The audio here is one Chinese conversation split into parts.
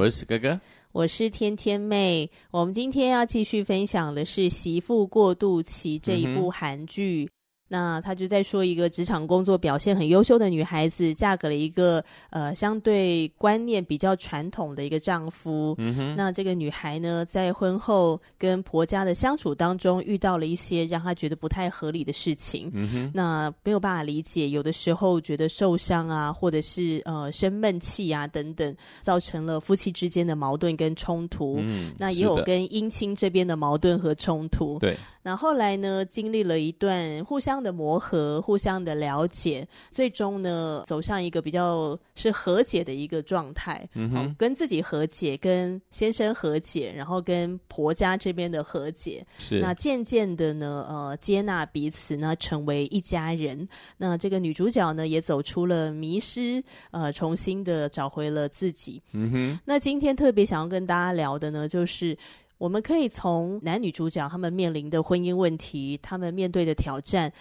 我是史哥哥，我是天天妹。我们今天要继续分享的是《媳妇过渡期》这一部韩剧。嗯那他就在说一个职场工作表现很优秀的女孩子，嫁给了一个呃相对观念比较传统的一个丈夫。嗯哼。那这个女孩呢，在婚后跟婆家的相处当中，遇到了一些让她觉得不太合理的事情。嗯哼。那没有办法理解，有的时候觉得受伤啊，或者是呃生闷气啊等等，造成了夫妻之间的矛盾跟冲突。嗯。那也有跟姻亲这边的矛盾和冲突。对。那后来呢，经历了一段互相的磨合，互相的了解，最终呢，走向一个比较是和解的一个状态。嗯哼，跟自己和解，跟先生和解，然后跟婆家这边的和解。是。那渐渐的呢，呃，接纳彼此呢，成为一家人。那这个女主角呢，也走出了迷失，呃，重新的找回了自己。嗯哼。那今天特别想要跟大家聊的呢，就是。我们可以从男女主角他们面临的婚姻问题，他们面对的挑战，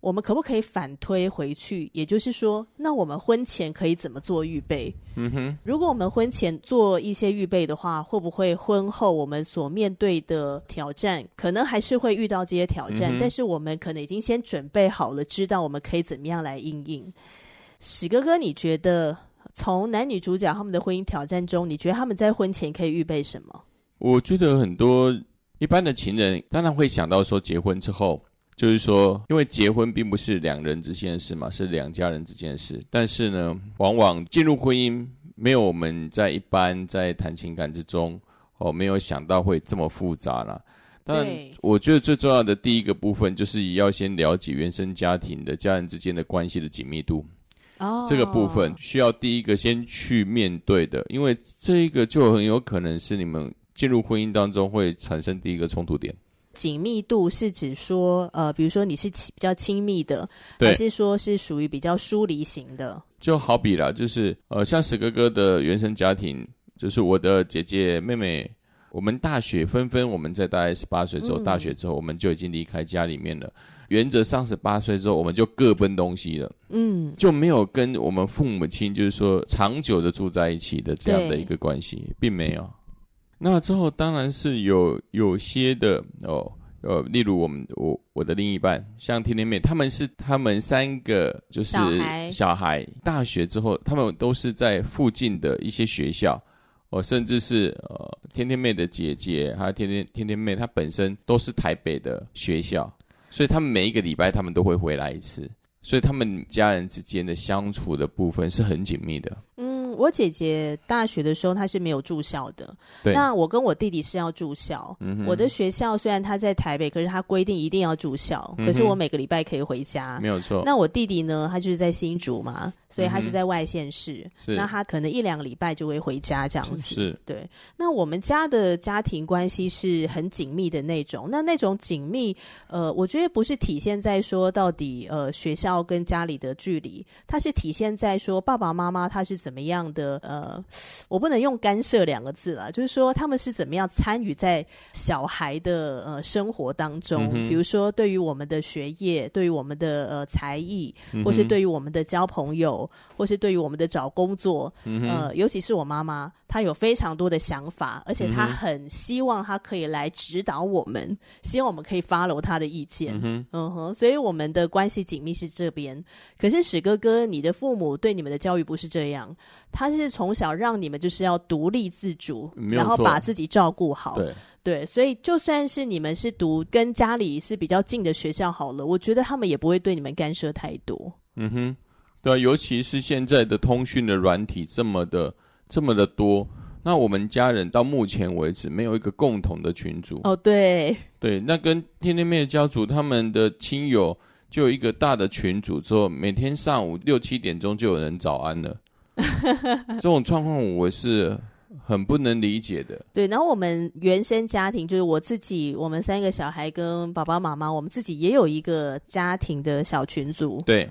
我们可不可以反推回去？也就是说，那我们婚前可以怎么做预备？嗯哼，如果我们婚前做一些预备的话，会不会婚后我们所面对的挑战，可能还是会遇到这些挑战？嗯、但是我们可能已经先准备好了，知道我们可以怎么样来应应。史哥哥，你觉得从男女主角他们的婚姻挑战中，你觉得他们在婚前可以预备什么？我觉得很多一般的情人当然会想到说，结婚之后就是说，因为结婚并不是两人之间的事嘛，是两家人之间的事。但是呢，往往进入婚姻没有我们在一般在谈情感之中哦，没有想到会这么复杂啦。但我觉得最重要的第一个部分就是要先了解原生家庭的家人之间的关系的紧密度。哦，这个部分需要第一个先去面对的，因为这一个就很有可能是你们。进入婚姻当中会产生第一个冲突点，紧密度是指说，呃，比如说你是比较亲密的，还是说是属于比较疏离型的？就好比啦，就是呃，像史哥哥的原生家庭，就是我的姐姐妹妹，我们大学纷纷我们在大概十八岁之后，嗯、大学之后我们就已经离开家里面了。原则上十八岁之后我们就各奔东西了，嗯，就没有跟我们父母亲就是说长久的住在一起的这样的一个关系，并没有。那之后当然是有有些的哦，呃，例如我们我我的另一半，像天天妹，他们是他们三个就是小孩，小孩大学之后，他们都是在附近的一些学校，哦，甚至是呃天天妹的姐姐还有天天天天妹，她本身都是台北的学校，所以他们每一个礼拜他们都会回来一次，所以他们家人之间的相处的部分是很紧密的。我姐姐大学的时候，她是没有住校的。对。那我跟我弟弟是要住校。嗯。我的学校虽然他在台北，可是他规定一定要住校。嗯。可是我每个礼拜可以回家。没有错。那我弟弟呢？他就是在新竹嘛，所以他是在外县市。那他可能一两个礼拜就会回家这样子。是。对。那我们家的家庭关系是很紧密的那种。那那种紧密，呃，我觉得不是体现在说到底，呃，学校跟家里的距离，它是体现在说爸爸妈妈他是怎么样。的呃，我不能用干涉两个字了，就是说他们是怎么样参与在小孩的呃生活当中，嗯、比如说对于我们的学业，对于我们的呃才艺，或是对于我们的交朋友，或是对于我们的找工作，嗯、呃，尤其是我妈妈，她有非常多的想法，而且她很希望她可以来指导我们，希望我们可以 follow 她的意见，嗯哼，所以我们的关系紧密是这边。可是史哥哥，你的父母对你们的教育不是这样。他是从小让你们就是要独立自主，然后把自己照顾好。对对，所以就算是你们是读跟家里是比较近的学校好了，我觉得他们也不会对你们干涉太多。嗯哼，对，尤其是现在的通讯的软体这么的这么的多，那我们家人到目前为止没有一个共同的群组。哦，对，对，那跟天天妹的家族他们的亲友就有一个大的群组，之后每天上午六七点钟就有人早安了。这种状况我是很不能理解的。对，然后我们原生家庭就是我自己，我们三个小孩跟爸爸妈妈，我们自己也有一个家庭的小群组。对，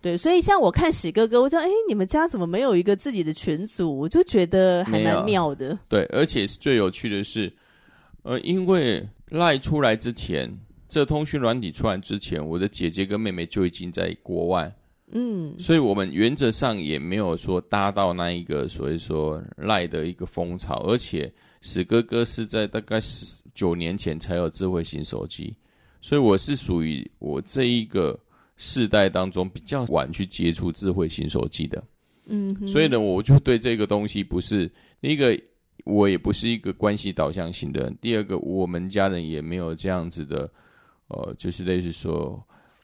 对，所以像我看喜哥哥，我说，哎，你们家怎么没有一个自己的群组？我就觉得还蛮妙的。对，而且最有趣的是，呃，因为赖出来之前，这通讯软体出来之前，我的姐姐跟妹妹就已经在国外。嗯，所以我们原则上也没有说搭到那一个所谓说赖的一个风潮，而且史哥哥是在大概十九年前才有智慧型手机，所以我是属于我这一个世代当中比较晚去接触智慧型手机的。嗯，所以呢，我就对这个东西不是第一个，我也不是一个关系导向型的人；第二个，我们家人也没有这样子的，呃，就是类似说。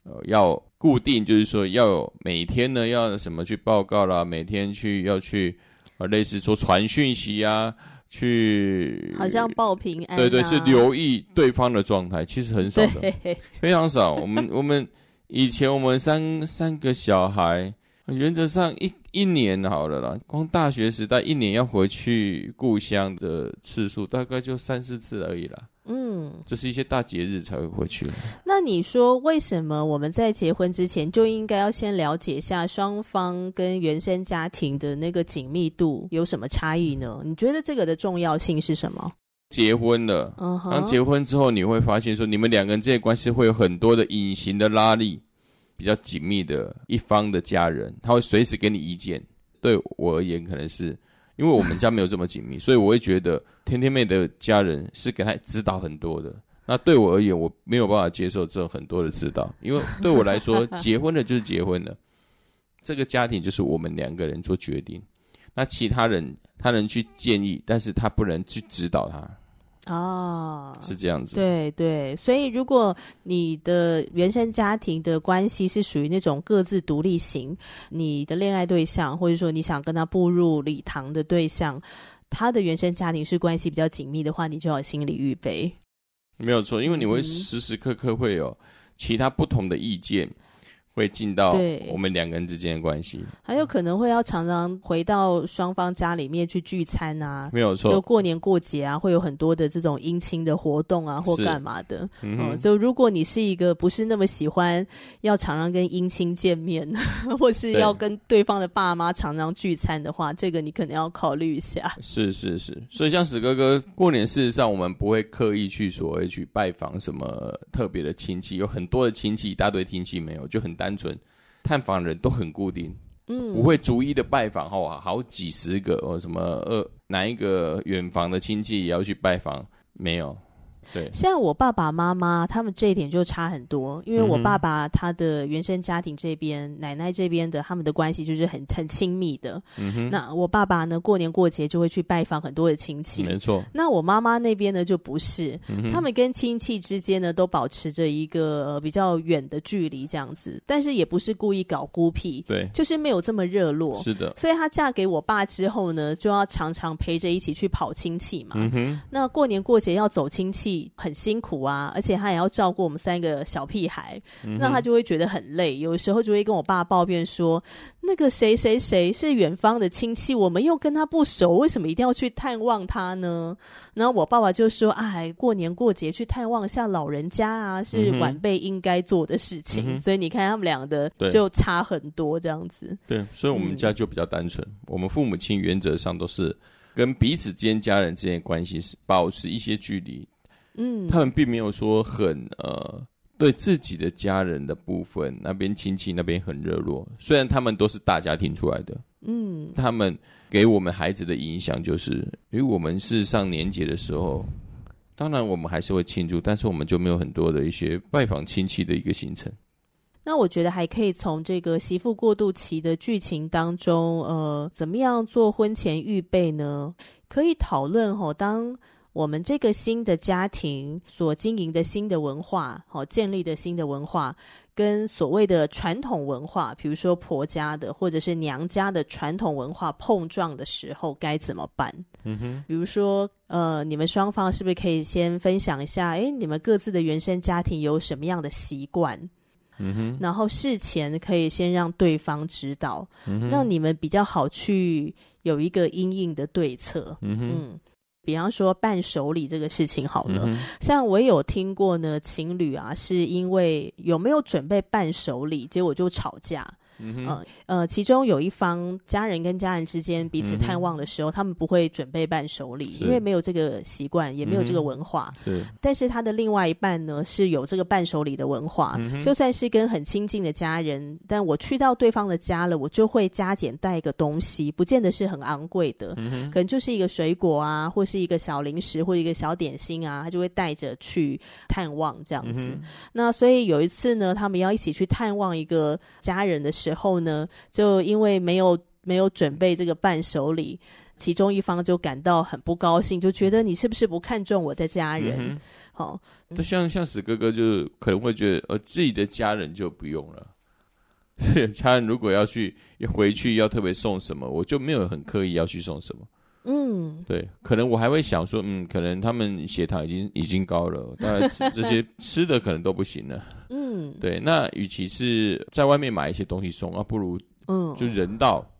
呃，要固定，就是说要有每天呢，要什么去报告啦，每天去要去，呃，类似说传讯息啊，去好像报平安，啊，对对，是留意对方的状态，其实很少的，对非常少。我们我们以前我们三三个小孩，原则上一一年好了啦，光大学时代一年要回去故乡的次数，大概就三四次而已啦。嗯，这是一些大节日才会回去。那你说，为什么我们在结婚之前就应该要先了解一下双方跟原生家庭的那个紧密度有什么差异呢？你觉得这个的重要性是什么？结婚了，嗯哼，当结婚之后，你会发现说，你们两个人这些关系会有很多的隐形的拉力，比较紧密的一方的家人，他会随时给你意见。对我而言，可能是。因为我们家没有这么紧密，所以我会觉得天天妹的家人是给她指导很多的。那对我而言，我没有办法接受这很多的指导，因为对我来说，结婚了就是结婚了，这个家庭就是我们两个人做决定。那其他人他能去建议，但是他不能去指导他。哦，是这样子。对对，所以如果你的原生家庭的关系是属于那种各自独立型，你的恋爱对象或者说你想跟他步入礼堂的对象，他的原生家庭是关系比较紧密的话，你就要心理预备。没有错，因为你会时时刻刻会有其他不同的意见。会进到我们两个人之间的关系，还有可能会要常常回到双方家里面去聚餐啊，没有错。就过年过节啊，会有很多的这种姻亲的活动啊，或干嘛的。嗯，嗯，就如果你是一个不是那么喜欢要常常跟姻亲见面，或是要跟对方的爸妈常常聚餐的话，这个你可能要考虑一下。是是是，所以像史哥哥过年，事实上我们不会刻意去所谓去拜访什么特别的亲戚，有很多的亲戚，一大堆亲戚没有，就很单。单纯探访人都很固定，嗯，不会逐一的拜访，哈，好几十个哦，什么呃，哪一个远房的亲戚也要去拜访，没有。对，像我爸爸妈妈他们这一点就差很多，因为我爸爸他的原生家庭这边，嗯、奶奶这边的他们的关系就是很很亲密的。嗯哼，那我爸爸呢，过年过节就会去拜访很多的亲戚。没错。那我妈妈那边呢就不是，嗯、他们跟亲戚之间呢都保持着一个、呃、比较远的距离这样子，但是也不是故意搞孤僻，对，就是没有这么热络。是的。所以她嫁给我爸之后呢，就要常常陪着一起去跑亲戚嘛。嗯哼。那过年过节要走亲戚。很辛苦啊，而且他也要照顾我们三个小屁孩，嗯、那他就会觉得很累。有时候就会跟我爸抱怨说：“那个谁谁谁是远方的亲戚，我们又跟他不熟，为什么一定要去探望他呢？”然后我爸爸就说：“哎，过年过节去探望一下老人家啊，是晚辈应该做的事情。嗯”所以你看他们俩的就差很多这样子。对，所以我们家就比较单纯，嗯、我们父母亲原则上都是跟彼此之间家人之间关系是保持一些距离。嗯，他们并没有说很呃，对自己的家人的部分那边亲戚那边很热络。虽然他们都是大家庭出来的，嗯，他们给我们孩子的影响就是，因为我们是上年节的时候，当然我们还是会庆祝，但是我们就没有很多的一些拜访亲戚的一个行程。那我觉得还可以从这个媳妇过渡期的剧情当中，呃，怎么样做婚前预备呢？可以讨论吼，当。我们这个新的家庭所经营的新的文化，好建立的新的文化，跟所谓的传统文化，比如说婆家的或者是娘家的传统文化碰撞的时候，该怎么办？嗯哼，比如说，呃，你们双方是不是可以先分享一下？诶，你们各自的原生家庭有什么样的习惯？嗯哼，然后事前可以先让对方知道，让你们比较好去有一个因应的对策。嗯哼。嗯比方说伴手礼这个事情好了，嗯、像我有听过呢，情侣啊是因为有没有准备伴手礼，结果就吵架。嗯呃呃，其中有一方家人跟家人之间彼此探望的时候，嗯、他们不会准备伴手礼，因为没有这个习惯，也没有这个文化。是，但是他的另外一半呢是有这个伴手礼的文化，嗯、就算是跟很亲近的家人，但我去到对方的家了，我就会加减带一个东西，不见得是很昂贵的，嗯、可能就是一个水果啊，或是一个小零食，或一个小点心啊，他就会带着去探望这样子。嗯、那所以有一次呢，他们要一起去探望一个家人的时候。时候呢，就因为没有没有准备这个伴手礼，其中一方就感到很不高兴，就觉得你是不是不看重我的家人？好、嗯，就、哦、像像死哥哥就可能会觉得，呃，自己的家人就不用了。家人如果要去回去要特别送什么，我就没有很刻意要去送什么。嗯，对，可能我还会想说，嗯，可能他们血糖已经已经高了，当然这些吃的可能都不行了。嗯，对，那与其是在外面买一些东西送，那不如嗯，就人道，嗯、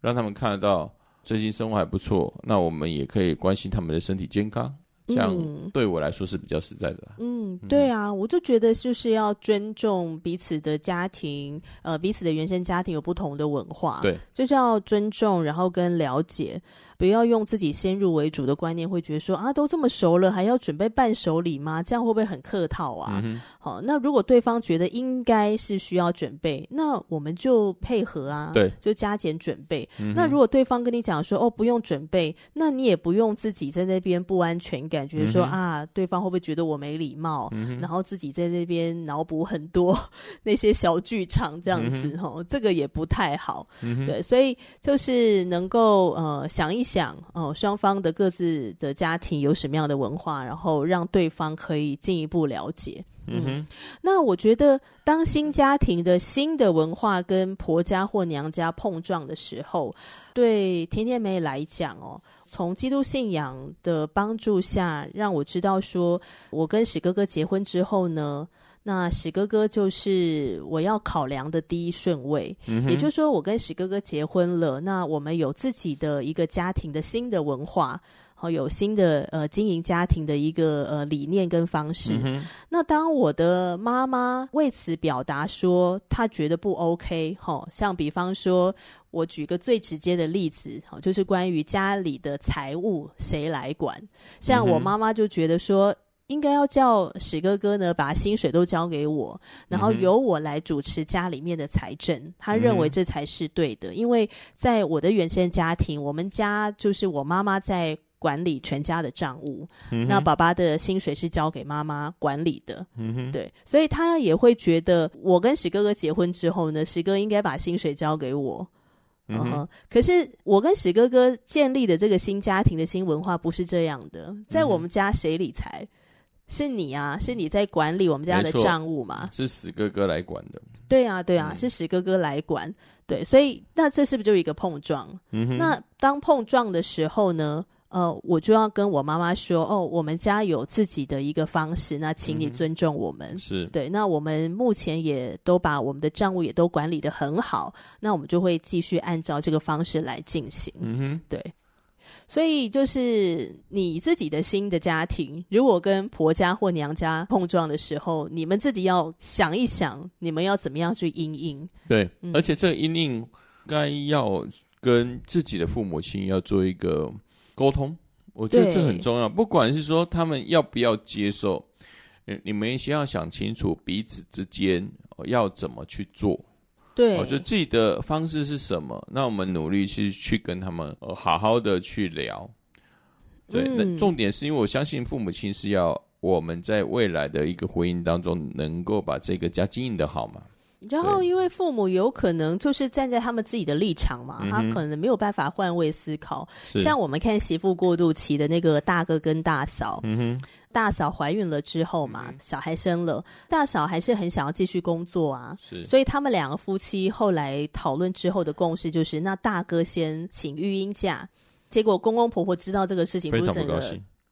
让他们看得到最近生活还不错，那我们也可以关心他们的身体健康。这样对我来说是比较实在的。嗯，对啊，我就觉得就是要尊重彼此的家庭，呃，彼此的原生家庭有不同的文化，对，就是要尊重，然后跟了解，不要用自己先入为主的观念，会觉得说啊，都这么熟了，还要准备伴手礼吗？这样会不会很客套啊？好，那如果对方觉得应该是需要准备，那我们就配合啊，对，就加减准备。嗯、那如果对方跟你讲说哦，不用准备，那你也不用自己在那边不安全感。感觉说啊，对方会不会觉得我没礼貌？嗯、然后自己在那边脑补很多那些小剧场，这样子吼、嗯哼，这个也不太好。嗯、对，所以就是能够呃想一想哦、呃，双方的各自的家庭有什么样的文化，然后让对方可以进一步了解。嗯哼，那我觉得，当新家庭的新的文化跟婆家或娘家碰撞的时候，对甜甜妹来讲哦，从基督信仰的帮助下，让我知道说，我跟史哥哥结婚之后呢，那史哥哥就是我要考量的第一顺位。嗯，也就是说，我跟史哥哥结婚了，那我们有自己的一个家庭的新的文化。好，有新的呃经营家庭的一个呃理念跟方式。嗯、那当我的妈妈为此表达说她觉得不 OK，好，像比方说，我举个最直接的例子，好，就是关于家里的财务谁来管。像我妈妈就觉得说，应该要叫史哥哥呢把薪水都交给我，然后由我来主持家里面的财政。她认为这才是对的，因为在我的原生家庭，我们家就是我妈妈在。管理全家的账务，嗯、那爸爸的薪水是交给妈妈管理的，嗯、对，所以他也会觉得我跟史哥哥结婚之后呢，史哥应该把薪水交给我。可是我跟史哥哥建立的这个新家庭的新文化不是这样的，在我们家谁理财？嗯、是你啊，是你在管理我们家的账务嘛？是史哥哥来管的。对啊，对啊，嗯、是史哥哥来管。对，所以那这是不是就一个碰撞？那当碰撞的时候呢？呃，我就要跟我妈妈说，哦，我们家有自己的一个方式，那请你尊重我们。嗯、是对，那我们目前也都把我们的账务也都管理的很好，那我们就会继续按照这个方式来进行。嗯哼，对。所以就是你自己的新的家庭，如果跟婆家或娘家碰撞的时候，你们自己要想一想，你们要怎么样去应应。对，嗯、而且这个因应该要跟自己的父母亲要做一个。沟通，我觉得这很重要。不管是说他们要不要接受，你们先要想清楚彼此之间要怎么去做。对，我觉得自己的方式是什么？那我们努力去去跟他们好好的去聊。对，嗯、那重点是因为我相信父母亲是要我们在未来的一个婚姻当中能够把这个家经营的好嘛。然后，因为父母有可能就是站在他们自己的立场嘛，他可能没有办法换位思考。像我们看媳妇过渡期的那个大哥跟大嫂，大嫂怀孕了之后嘛，小孩生了，大嫂还是很想要继续工作啊，是，所以他们两个夫妻后来讨论之后的共识就是，那大哥先请育婴假，结果公公婆婆知道这个事情，不是整个。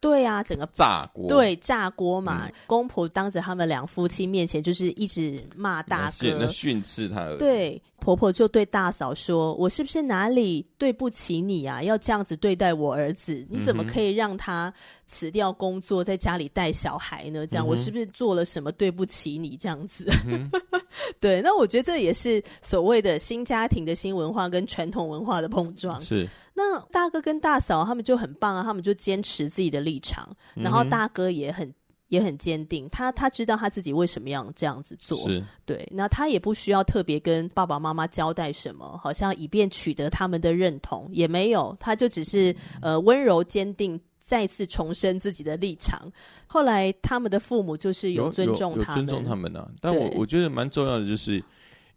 对啊，整个炸锅，对炸锅嘛，嗯、公婆当着他们两夫妻面前，就是一直骂大哥，那训斥他。对，婆婆就对大嫂说：“我是不是哪里对不起你啊？要这样子对待我儿子？你怎么可以让他辞掉工作，在家里带小孩呢？这样，嗯、我是不是做了什么对不起你？这样子？”嗯、对，那我觉得这也是所谓的新家庭的新文化跟传统文化的碰撞。是。那大哥跟大嫂他们就很棒啊，他们就坚持自己的立场，然后大哥也很也很坚定，他他知道他自己为什么要这样子做，是。对，那他也不需要特别跟爸爸妈妈交代什么，好像以便取得他们的认同，也没有，他就只是呃温柔坚定，再次重申自己的立场。后来他们的父母就是有尊重他们，尊重他们呢、啊，但我我觉得蛮重要的就是。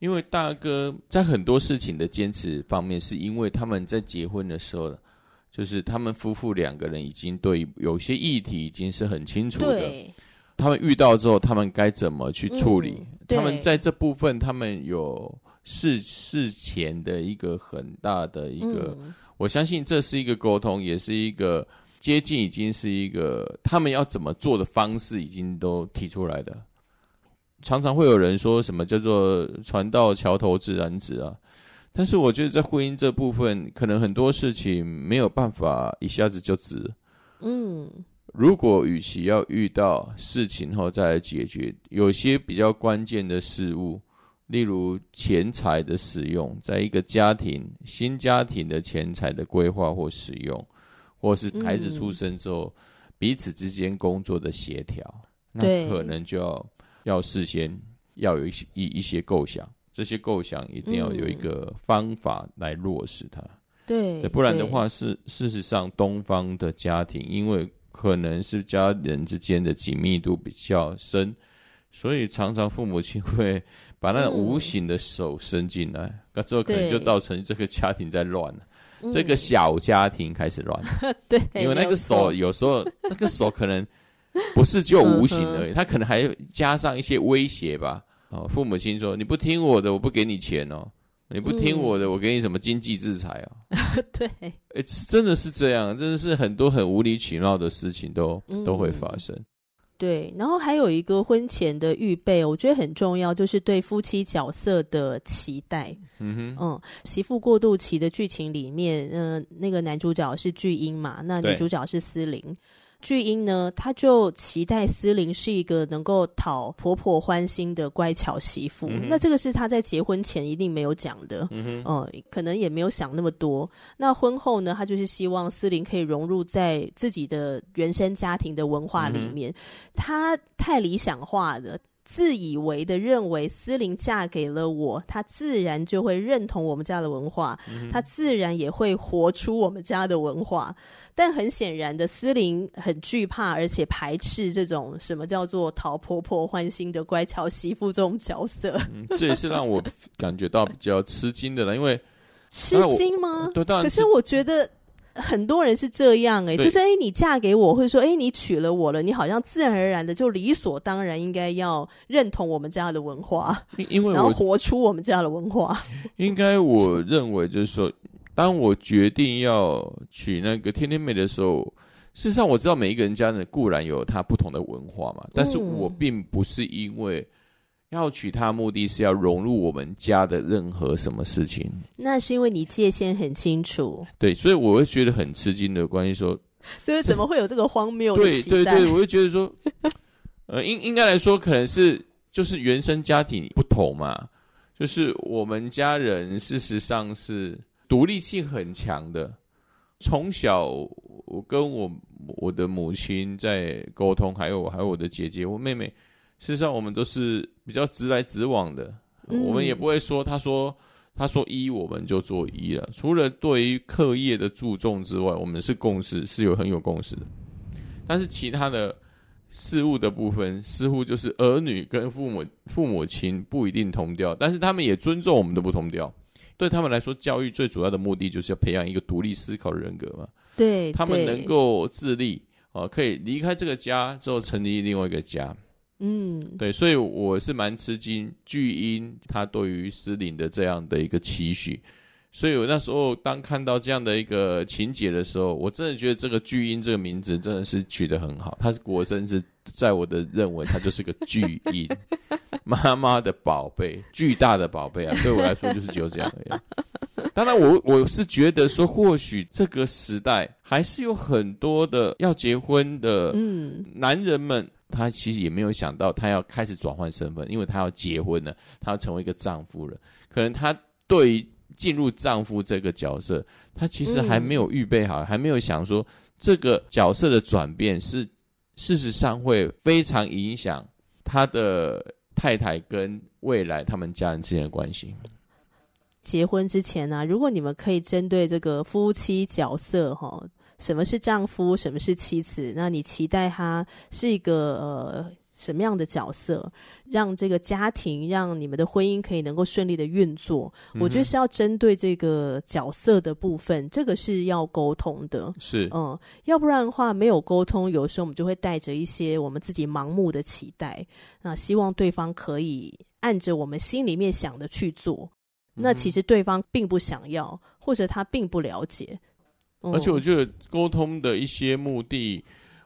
因为大哥在很多事情的坚持方面，是因为他们在结婚的时候，就是他们夫妇两个人已经对有些议题已经是很清楚的。他们遇到之后，他们该怎么去处理？嗯、他们在这部分，他们有事事前的一个很大的一个，嗯、我相信这是一个沟通，也是一个接近，已经是一个他们要怎么做的方式，已经都提出来的。常常会有人说什么叫做“船到桥头自然直”啊，但是我觉得在婚姻这部分，可能很多事情没有办法一下子就直。嗯，如果与其要遇到事情后再来解决，有些比较关键的事物，例如钱财的使用，在一个家庭新家庭的钱财的规划或使用，或是孩子出生之后、嗯、彼此之间工作的协调，那可能就要。要事先要有一些一一些构想，这些构想一定要有一个方法来落实它。嗯、对，不然的话是事实上东方的家庭，因为可能是家人之间的紧密度比较深，所以常常父母亲会把那无形的手伸进来，那之后可能就造成这个家庭在乱了，这个小家庭开始乱。对，因为那个手有时候那个手可能。不是就无形而已，他可能还加上一些威胁吧。哦，父母亲说：“你不听我的，我不给你钱哦；你不听我的，我给你什么经济制裁哦。”对，哎，真的是这样，真的是很多很无理取闹的事情都都会发生。对，然后还有一个婚前的预备，我觉得很重要，就是对夫妻角色的期待。嗯哼，嗯，媳妇过渡期的剧情里面，嗯、呃，那个男主角是巨婴嘛，那女主角是思玲。巨婴呢，他就期待思玲是一个能够讨婆婆欢心的乖巧媳妇。嗯、那这个是他在结婚前一定没有讲的，嗯哼、呃，可能也没有想那么多。那婚后呢，他就是希望思玲可以融入在自己的原生家庭的文化里面。他太理想化了。自以为的认为思玲嫁给了我，她自然就会认同我们家的文化，她自然也会活出我们家的文化。但很显然的，思玲很惧怕，而且排斥这种什么叫做讨婆婆欢心的乖巧媳妇这种角色。嗯、这也是让我 感觉到比较吃惊的了，因为吃惊吗？可是我觉得。很多人是这样哎、欸，就是哎、欸，你嫁给我，或者说哎、欸，你娶了我了，你好像自然而然的就理所当然应该要认同我们家的文化，因 为然后活出我们家的文化。应该我认为就是说，当我决定要娶那个天天妹的时候，事实上我知道每一个人家呢固然有他不同的文化嘛，但是我并不是因为。要娶她，目的是要融入我们家的任何什么事情。那是因为你界限很清楚。对，所以我会觉得很吃惊的关系说，就是怎么会有这个荒谬的期待？对对对，我会觉得说，呃，应应该来说，可能是就是原生家庭不同嘛。就是我们家人事实上是独立性很强的。从小我跟我我的母亲在沟通，还有还有我的姐姐、我妹妹。事实上，我们都是比较直来直往的，嗯、我们也不会说他说他说一，我们就做一了。除了对于课业的注重之外，我们是共识，是有很有共识的。但是其他的事物的部分，似乎就是儿女跟父母父母亲不一定同调，但是他们也尊重我们的不同调。对他们来说，教育最主要的目的就是要培养一个独立思考的人格嘛。对，他们能够自立，啊，可以离开这个家之后成立另外一个家。嗯，对，所以我是蛮吃惊巨婴他对于诗林的这样的一个期许。所以我那时候当看到这样的一个情节的时候，我真的觉得这个巨婴这个名字真的是取得很好。他是国生是在我的认为，他就是个巨婴，妈妈的宝贝，巨大的宝贝啊！对我来说就是只有这样而已。当然我，我我是觉得说，或许这个时代还是有很多的要结婚的男人们，他其实也没有想到他要开始转换身份，因为他要结婚了，他要成为一个丈夫了。可能他对于进入丈夫这个角色，他其实还没有预备好，还没有想说这个角色的转变是事实上会非常影响他的太太跟未来他们家人之间的关系。结婚之前呢、如果你们可以针对这个夫妻角色，哈，什么是丈夫，什么是妻子，那你期待他是一个呃。什么样的角色，让这个家庭，让你们的婚姻可以能够顺利的运作？嗯、我觉得是要针对这个角色的部分，这个是要沟通的。是，嗯，要不然的话，没有沟通，有时候我们就会带着一些我们自己盲目的期待，那希望对方可以按着我们心里面想的去做。嗯、那其实对方并不想要，或者他并不了解。嗯、而且我觉得沟通的一些目的。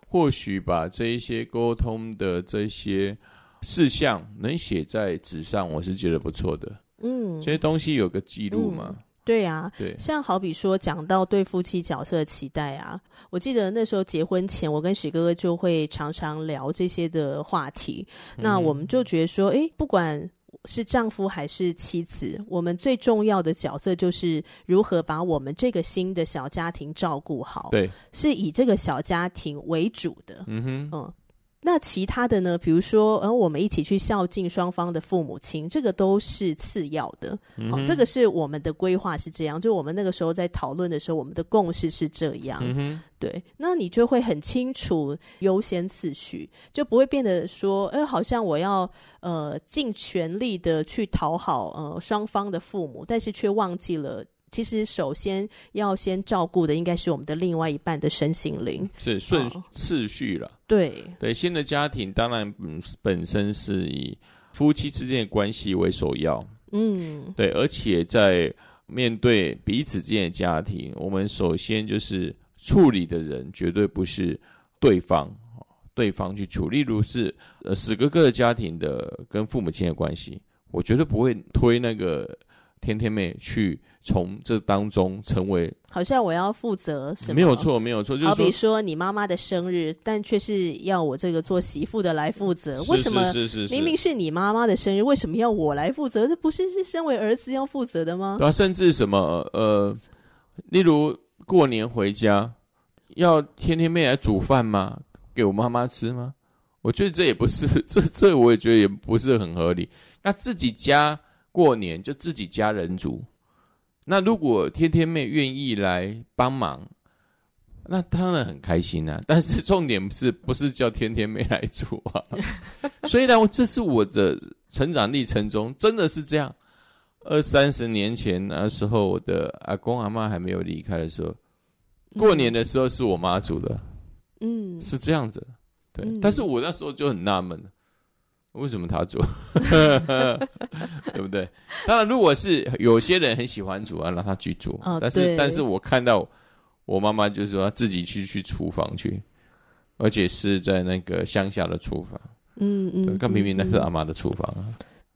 或许把这一些沟通的这些事项能写在纸上，我是觉得不错的。嗯，这些东西有个记录嘛？嗯、对啊，对。像好比说讲到对夫妻角色的期待啊，我记得那时候结婚前，我跟许哥哥就会常常聊这些的话题。嗯、那我们就觉得说，哎，不管。是丈夫还是妻子，我们最重要的角色就是如何把我们这个新的小家庭照顾好。对，是以这个小家庭为主的。嗯哼，嗯。那其他的呢？比如说，呃，我们一起去孝敬双方的父母亲，这个都是次要的。嗯，哦，这个是我们的规划是这样。就我们那个时候在讨论的时候，我们的共识是这样。嗯，对。那你就会很清楚优先次序，就不会变得说，呃，好像我要呃尽全力的去讨好呃双方的父母，但是却忘记了。其实，首先要先照顾的应该是我们的另外一半的身心灵，是顺次序了。对对，新的家庭当然嗯本身是以夫妻之间的关系为首要，嗯，对，而且在面对彼此之间的家庭，我们首先就是处理的人绝对不是对方，对方去处理。例如是呃史哥哥的家庭的跟父母亲的关系，我绝对不会推那个。天天妹去从这当中成为，好像我要负责什么？没有错，没有错。就是好比说你妈妈的生日，但却是要我这个做媳妇的来负责。为什么？是是是，明明是你妈妈的生日，为什么要我来负责？这不是是身为儿子要负责的吗？对啊，甚至什么呃，例如过年回家要天天妹来煮饭吗？给我妈妈吃吗？我觉得这也不是，这这我也觉得也不是很合理。那自己家。过年就自己家人煮，那如果天天妹愿意来帮忙，那当然很开心啊。但是重点是不是叫天天妹来煮啊？所以呢，这是我的成长历程中真的是这样。二三十年前那时候，我的阿公阿妈还没有离开的时候，过年的时候是我妈煮的，嗯，是这样子。对，嗯、但是我那时候就很纳闷。为什么他煮？对不对？当然，如果是有些人很喜欢煮啊，让他去煮。哦、但是，但是我看到我妈妈就是说，自己去去厨房去，而且是在那个乡下的厨房。嗯嗯，看明明那是阿妈的厨房啊。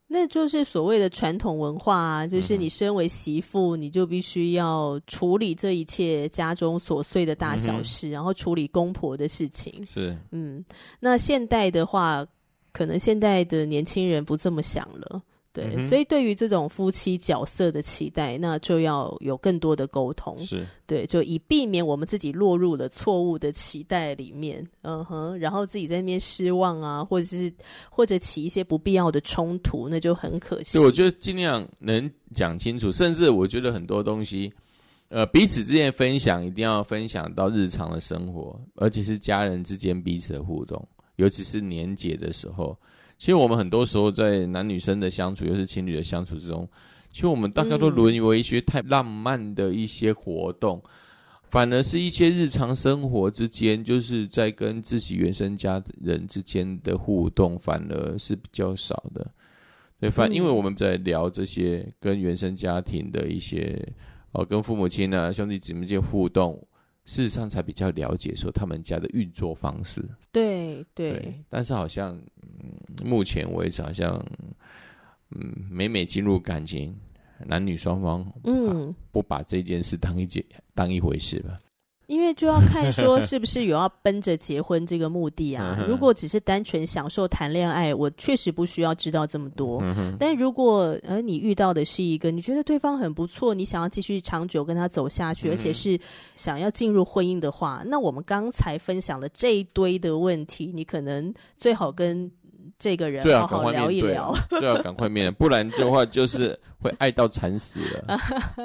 那就是所谓的传统文化啊，就是你身为媳妇，你就必须要处理这一切家中琐碎的大小事，嗯、然后处理公婆的事情。是，嗯，那现代的话。可能现在的年轻人不这么想了，对，嗯、所以对于这种夫妻角色的期待，那就要有更多的沟通，是。对，就以避免我们自己落入了错误的期待里面，嗯哼，然后自己在那边失望啊，或者是或者起一些不必要的冲突，那就很可惜。对，我觉得尽量能讲清楚，甚至我觉得很多东西，呃，彼此之间分享一定要分享到日常的生活，而且是家人之间彼此的互动。尤其是年节的时候。其实我们很多时候在男女生的相处，又是情侣的相处之中，其实我们大家都沦为一些太浪漫的一些活动，嗯、反而是一些日常生活之间，就是在跟自己原生家人之间的互动，反而是比较少的。对，反因为我们在聊这些跟原生家庭的一些哦，跟父母亲啊、兄弟姊妹间互动。事实上，才比较了解说他们家的运作方式。对对，对，但是好像，嗯，目前为止好像，嗯，每每进入感情，男女双方，嗯，不把这件事当一件当一回事吧。因为就要看说 是不是有要奔着结婚这个目的啊。如果只是单纯享受谈恋爱，我确实不需要知道这么多。但如果呃你遇到的是一个你觉得对方很不错，你想要继续长久跟他走下去，而且是想要进入婚姻的话，那我们刚才分享的这一堆的问题，你可能最好跟这个人好好聊一聊，最好赶快面，不然的话就是。会爱到惨死了，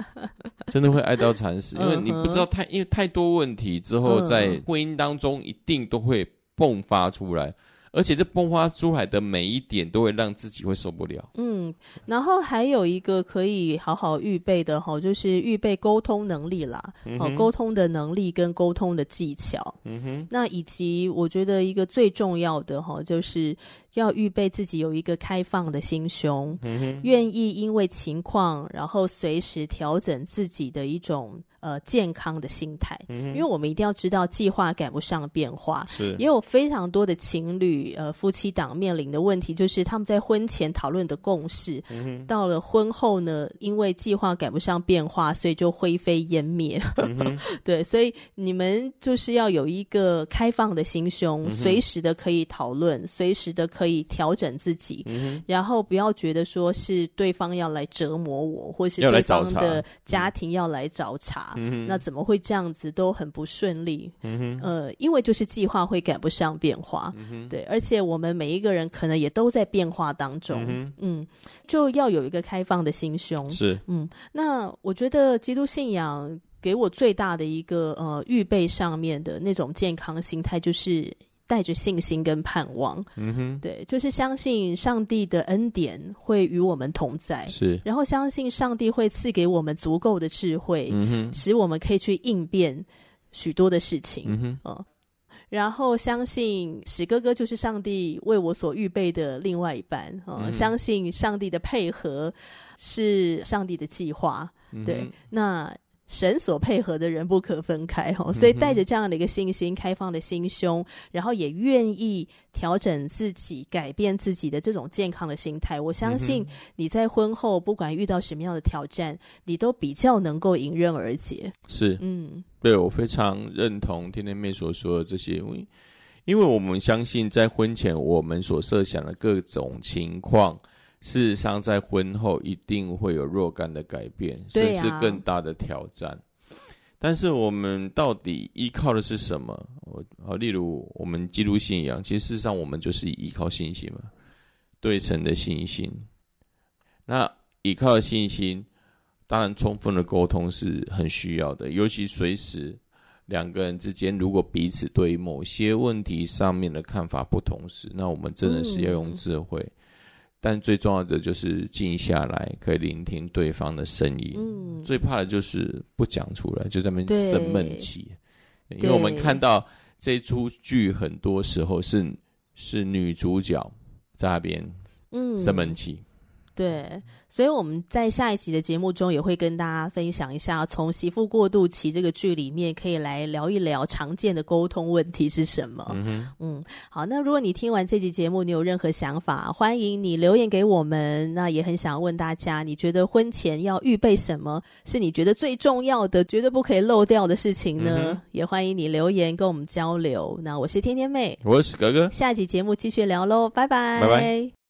真的会爱到惨死，因为你不知道太，因为太多问题之后，在婚姻当中一定都会迸发出来。而且这迸发出来的每一点都会让自己会受不了。嗯，然后还有一个可以好好预备的哈，就是预备沟通能力啦。嗯哼。沟通的能力跟沟通的技巧。嗯哼。那以及我觉得一个最重要的哈，就是要预备自己有一个开放的心胸。嗯。愿意因为情况，然后随时调整自己的一种。呃，健康的心态，嗯、因为我们一定要知道计划赶不上变化，是也有非常多的情侣呃夫妻档面临的问题，就是他们在婚前讨论的共识，嗯、到了婚后呢，因为计划赶不上变化，所以就灰飞烟灭。嗯、对，所以你们就是要有一个开放的心胸，随、嗯、时的可以讨论，随时的可以调整自己，嗯、然后不要觉得说是对方要来折磨我，或是对方的家庭要来找茬。那怎么会这样子都很不顺利？嗯、呃，因为就是计划会赶不上变化，嗯、对，而且我们每一个人可能也都在变化当中，嗯，嗯，就要有一个开放的心胸，是，嗯，那我觉得基督信仰给我最大的一个呃预备上面的那种健康心态就是。带着信心跟盼望，嗯哼，对，就是相信上帝的恩典会与我们同在，是，然后相信上帝会赐给我们足够的智慧，嗯哼，使我们可以去应变许多的事情，嗯哼，嗯，然后相信史哥哥就是上帝为我所预备的另外一半，嗯，嗯，相信上帝的配合是上帝的计划，嗯，对，那。神所配合的人不可分开哦，所以带着这样的一个信心、开放的心胸，然后也愿意调整自己、改变自己的这种健康的心态，我相信你在婚后不管遇到什么样的挑战，你都比较能够迎刃而解。是，嗯，对，我非常认同天天妹所说的这些，因为因为我们相信在婚前我们所设想的各种情况。事实上，在婚后一定会有若干的改变，甚至更大的挑战。啊、但是，我们到底依靠的是什么？我例如我们基督信仰，其实事实上我们就是依靠信心嘛，对神的信心。那依靠信心，当然充分的沟通是很需要的，尤其随时两个人之间如果彼此对于某些问题上面的看法不同时，那我们真的是要用智慧。嗯但最重要的就是静下来，可以聆听对方的声音。嗯，最怕的就是不讲出来，就在那边生闷气。对因为我们看到这出剧很多时候是是女主角在那边生闷气。嗯对，所以我们在下一集的节目中也会跟大家分享一下，从媳妇过渡期这个剧里面可以来聊一聊常见的沟通问题是什么。嗯哼，嗯，好，那如果你听完这集节目，你有任何想法，欢迎你留言给我们。那也很想问大家，你觉得婚前要预备什么？是你觉得最重要的、绝对不可以漏掉的事情呢？嗯，也欢迎你留言跟我们交流。那我是天天妹，我是哥哥，下一集节目继续聊喽，拜拜，拜拜。